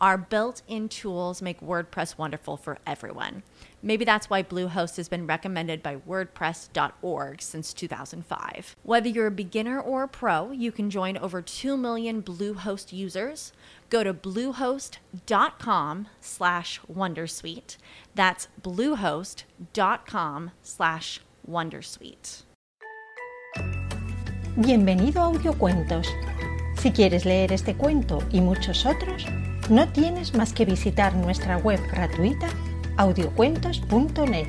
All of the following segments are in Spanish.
Our built in tools make WordPress wonderful for everyone. Maybe that's why Bluehost has been recommended by WordPress.org since 2005. Whether you're a beginner or a pro, you can join over 2 million Bluehost users. Go to bluehost.com slash Wondersuite. That's bluehost.com slash Wondersuite. Bienvenido a Audiocuentos. Si quieres leer este cuento y muchos otros, no tienes más que visitar nuestra web gratuita audiocuentos.net.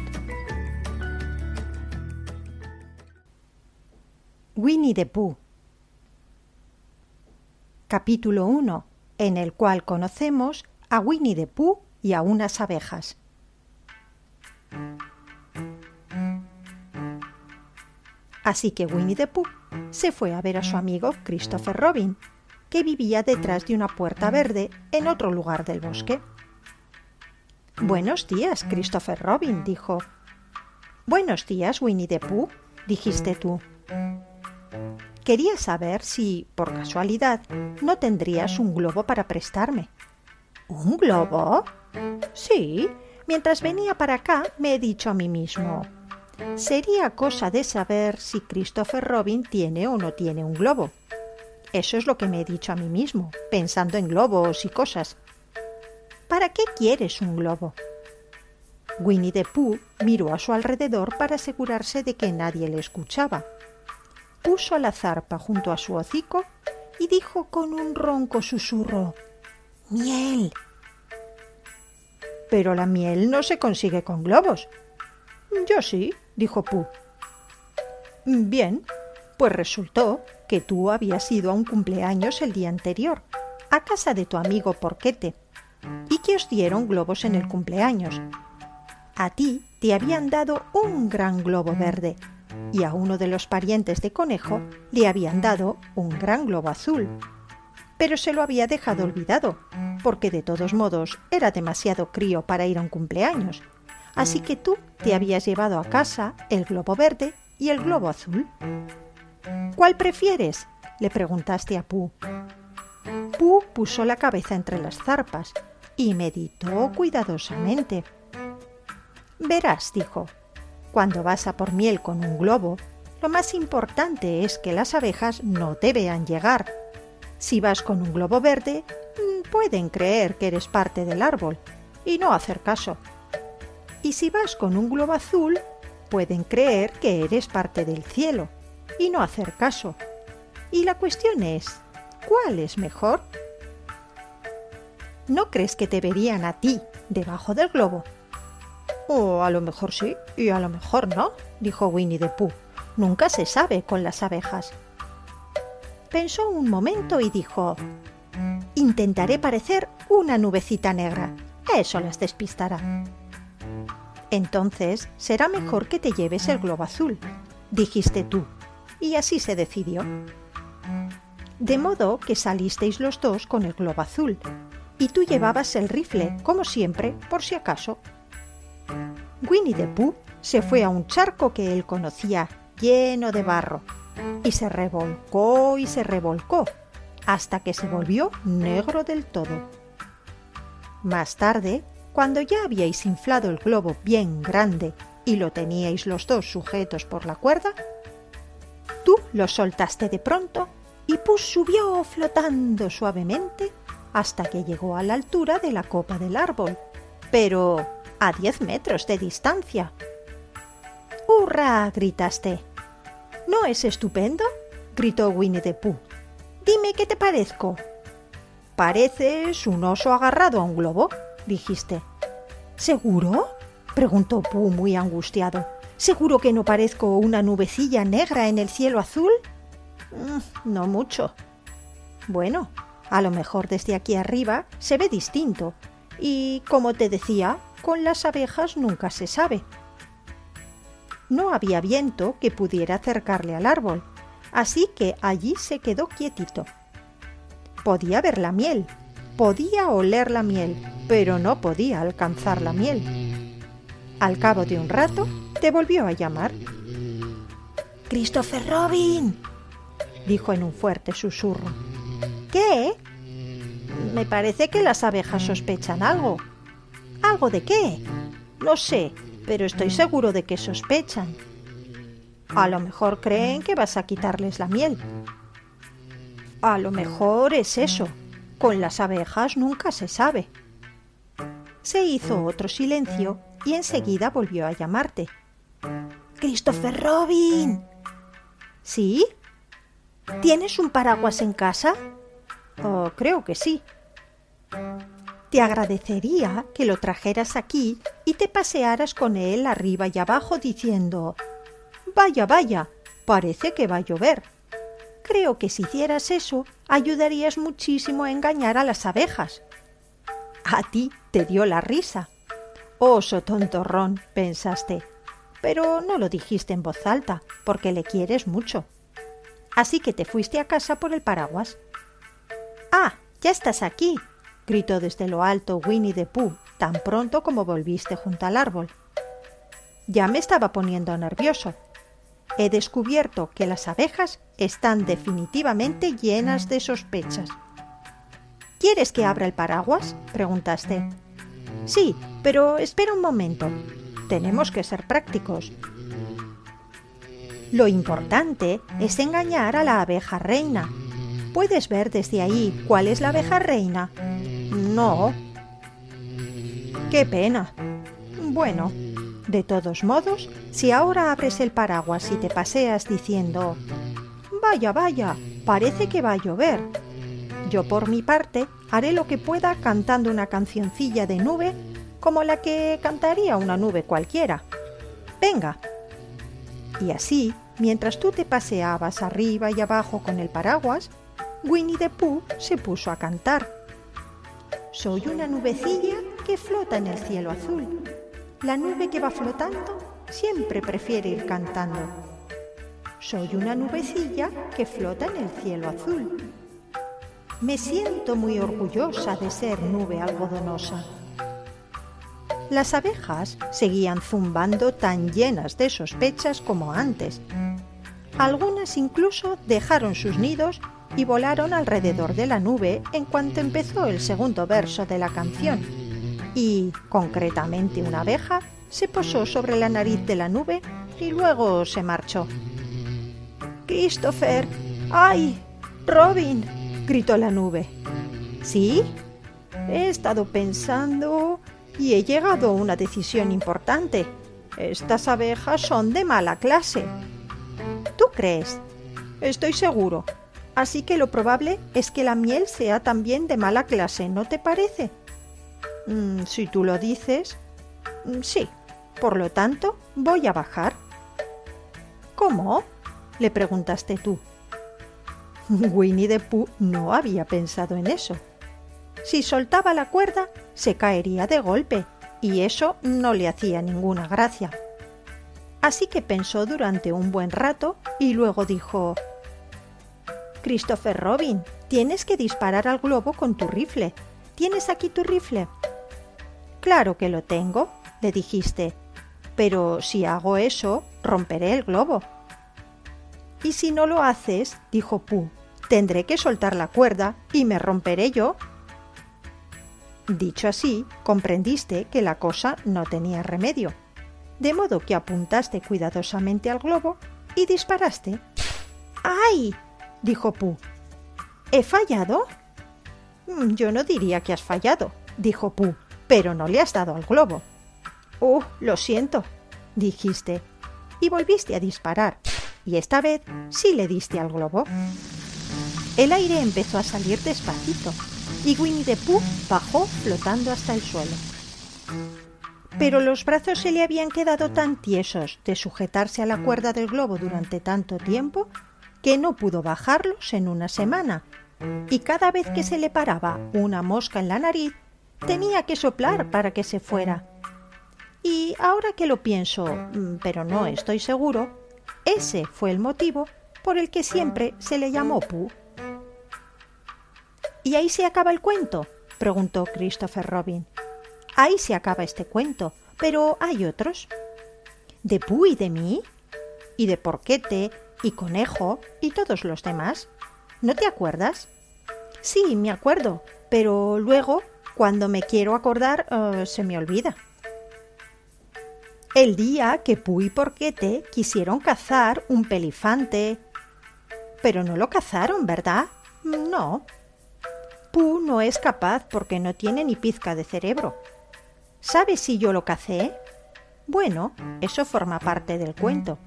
Winnie the Pooh Capítulo 1, en el cual conocemos a Winnie the Pooh y a unas abejas. Así que Winnie the Pooh se fue a ver a su amigo Christopher Robin, que vivía detrás de una puerta verde en otro lugar del bosque. Buenos días, Christopher Robin, dijo. Buenos días, Winnie the Pooh, dijiste tú. Quería saber si, por casualidad, no tendrías un globo para prestarme. ¿Un globo? Sí, mientras venía para acá me he dicho a mí mismo. Sería cosa de saber si Christopher Robin tiene o no tiene un globo. Eso es lo que me he dicho a mí mismo, pensando en globos y cosas. ¿Para qué quieres un globo? Winnie the Pooh miró a su alrededor para asegurarse de que nadie le escuchaba. Puso la zarpa junto a su hocico y dijo con un ronco susurro Miel. Pero la miel no se consigue con globos. Yo sí, dijo Pooh. Bien, pues resultó que tú habías ido a un cumpleaños el día anterior, a casa de tu amigo Porquete, y que os dieron globos en el cumpleaños. A ti te habían dado un gran globo verde, y a uno de los parientes de Conejo le habían dado un gran globo azul. Pero se lo había dejado olvidado, porque de todos modos era demasiado crío para ir a un cumpleaños. Así que tú te habías llevado a casa el globo verde y el globo azul. ¿Cuál prefieres? le preguntaste a Pooh. Pooh puso la cabeza entre las zarpas y meditó cuidadosamente. Verás, dijo, cuando vas a por miel con un globo, lo más importante es que las abejas no te vean llegar. Si vas con un globo verde, mm, pueden creer que eres parte del árbol y no hacer caso. Y si vas con un globo azul, pueden creer que eres parte del cielo y no hacer caso. Y la cuestión es, ¿cuál es mejor? ¿No crees que te verían a ti debajo del globo? O a lo mejor sí y a lo mejor no, dijo Winnie the Pooh. Nunca se sabe con las abejas. Pensó un momento y dijo, Intentaré parecer una nubecita negra. Eso las despistará. Entonces será mejor que te lleves el globo azul, dijiste tú, y así se decidió. De modo que salisteis los dos con el globo azul, y tú llevabas el rifle, como siempre, por si acaso. Winnie the Pooh se fue a un charco que él conocía, lleno de barro, y se revolcó y se revolcó, hasta que se volvió negro del todo. Más tarde, cuando ya habíais inflado el globo bien grande y lo teníais los dos sujetos por la cuerda, Tú lo soltaste de pronto y Pus subió flotando suavemente hasta que llegó a la altura de la copa del árbol, pero a diez metros de distancia. ¡Hurra! gritaste. ¿No es estupendo? gritó Winnie the Pooh. Dime qué te parezco. Pareces un oso agarrado a un globo, dijiste. ¿Seguro? preguntó Pooh muy angustiado. ¿Seguro que no parezco una nubecilla negra en el cielo azul? Mm, no mucho. Bueno, a lo mejor desde aquí arriba se ve distinto. Y, como te decía, con las abejas nunca se sabe. No había viento que pudiera acercarle al árbol, así que allí se quedó quietito. Podía ver la miel, podía oler la miel, pero no podía alcanzar la miel. Al cabo de un rato, te volvió a llamar. Christopher Robin, dijo en un fuerte susurro. ¿Qué? Me parece que las abejas sospechan algo. ¿Algo de qué? No sé, pero estoy seguro de que sospechan. A lo mejor creen que vas a quitarles la miel. A lo mejor es eso. Con las abejas nunca se sabe. Se hizo otro silencio y enseguida volvió a llamarte. Christopher Robin. ¿Sí? ¿Tienes un paraguas en casa? Oh, creo que sí. Te agradecería que lo trajeras aquí y te pasearas con él arriba y abajo diciendo Vaya, vaya, parece que va a llover. Creo que si hicieras eso ayudarías muchísimo a engañar a las abejas. A ti te dio la risa. Oso tontorrón, pensaste. Pero no lo dijiste en voz alta, porque le quieres mucho. Así que te fuiste a casa por el paraguas. Ah, ya estás aquí, gritó desde lo alto Winnie the Pooh tan pronto como volviste junto al árbol. Ya me estaba poniendo nervioso. He descubierto que las abejas están definitivamente llenas de sospechas. ¿Quieres que abra el paraguas? preguntaste. Sí, pero espera un momento. Tenemos que ser prácticos. Lo importante es engañar a la abeja reina, ¿Puedes ver desde ahí cuál es la abeja reina? No. Qué pena. Bueno, de todos modos, si ahora abres el paraguas y te paseas diciendo Vaya, vaya, parece que va a llover. Yo por mi parte haré lo que pueda cantando una cancioncilla de nube como la que cantaría una nube cualquiera. Venga. Y así, mientras tú te paseabas arriba y abajo con el paraguas, Winnie the Pooh se puso a cantar. Soy una nubecilla que flota en el cielo azul. La nube que va flotando siempre prefiere ir cantando. Soy una nubecilla que flota en el cielo azul. Me siento muy orgullosa de ser nube algodonosa. Las abejas seguían zumbando tan llenas de sospechas como antes. Algunas incluso dejaron sus nidos y volaron alrededor de la nube en cuanto empezó el segundo verso de la canción. Y, concretamente, una abeja se posó sobre la nariz de la nube y luego se marchó. Christopher. ¡Ay! Robin. Gritó la nube. ¿Sí? He estado pensando y he llegado a una decisión importante. Estas abejas son de mala clase. ¿Tú crees? Estoy seguro. Así que lo probable es que la miel sea también de mala clase, ¿no te parece? Mm, si tú lo dices, mm, sí. Por lo tanto, voy a bajar. ¿Cómo? le preguntaste tú. Winnie the Pooh no había pensado en eso. Si soltaba la cuerda, se caería de golpe, y eso no le hacía ninguna gracia. Así que pensó durante un buen rato y luego dijo Christopher Robin, tienes que disparar al globo con tu rifle. ¿Tienes aquí tu rifle? Claro que lo tengo, le dijiste. Pero si hago eso, romperé el globo. Y si no lo haces, dijo Pooh, tendré que soltar la cuerda y me romperé yo. Dicho así, comprendiste que la cosa no tenía remedio, de modo que apuntaste cuidadosamente al globo y disparaste. ¡Ay! dijo Pooh. ¿He fallado? Mm, yo no diría que has fallado, dijo Pooh, pero no le has dado al globo. Oh, lo siento, dijiste, y volviste a disparar, y esta vez sí le diste al globo. El aire empezó a salir despacito, y Winnie the Pooh bajó flotando hasta el suelo. pero los brazos se le habían quedado tan tiesos de sujetarse a la cuerda del globo durante tanto tiempo que no pudo bajarlos en una semana, y cada vez que se le paraba una mosca en la nariz, tenía que soplar para que se fuera. Y ahora que lo pienso, mm, pero no estoy seguro, ese fue el motivo por el que siempre se le llamó Pooh. ¿Y ahí se acaba el cuento? preguntó Christopher Robin. Ahí se acaba este cuento, pero hay otros. ¿De Pooh y de mí? ¿Y de Porquete y Conejo y todos los demás? ¿No te acuerdas? Sí, me acuerdo, pero luego, cuando me quiero acordar, eh, se me olvida. El día que Pooh y Porquete quisieron cazar un pelifante. Pero no lo cazaron, ¿verdad? No, Pooh no es capaz porque no tiene ni pizca de cerebro. ¿Sabes si yo lo cacé? Bueno, eso forma parte del cuento.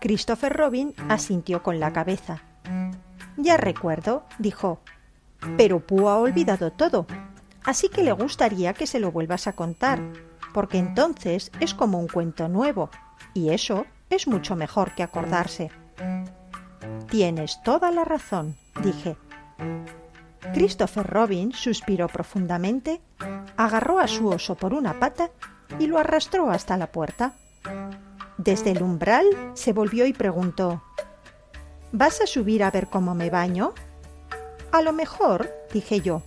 Christopher Robin asintió con la cabeza. Ya recuerdo, dijo. Pero Pooh ha olvidado todo, así que le gustaría que se lo vuelvas a contar, porque entonces es como un cuento nuevo, y eso es mucho mejor que acordarse. Tienes toda la razón, dije. Christopher Robin suspiró profundamente, agarró a su oso por una pata y lo arrastró hasta la puerta. Desde el umbral se volvió y preguntó ¿Vas a subir a ver cómo me baño? A lo mejor, dije yo.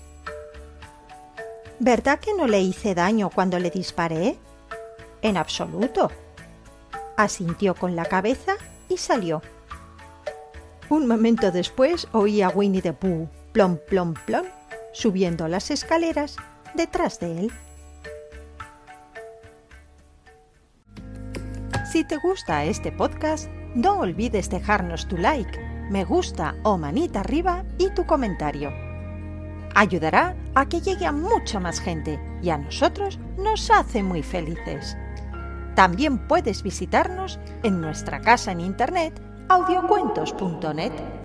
¿Verdad que no le hice daño cuando le disparé? En absoluto. Asintió con la cabeza y salió. Un momento después oí a Winnie the Pooh plom, plom, plom, subiendo las escaleras detrás de él. Si te gusta este podcast, no olvides dejarnos tu like, me gusta o manita arriba y tu comentario. Ayudará a que llegue a mucha más gente y a nosotros nos hace muy felices. También puedes visitarnos en nuestra casa en internet audiocuentos.net.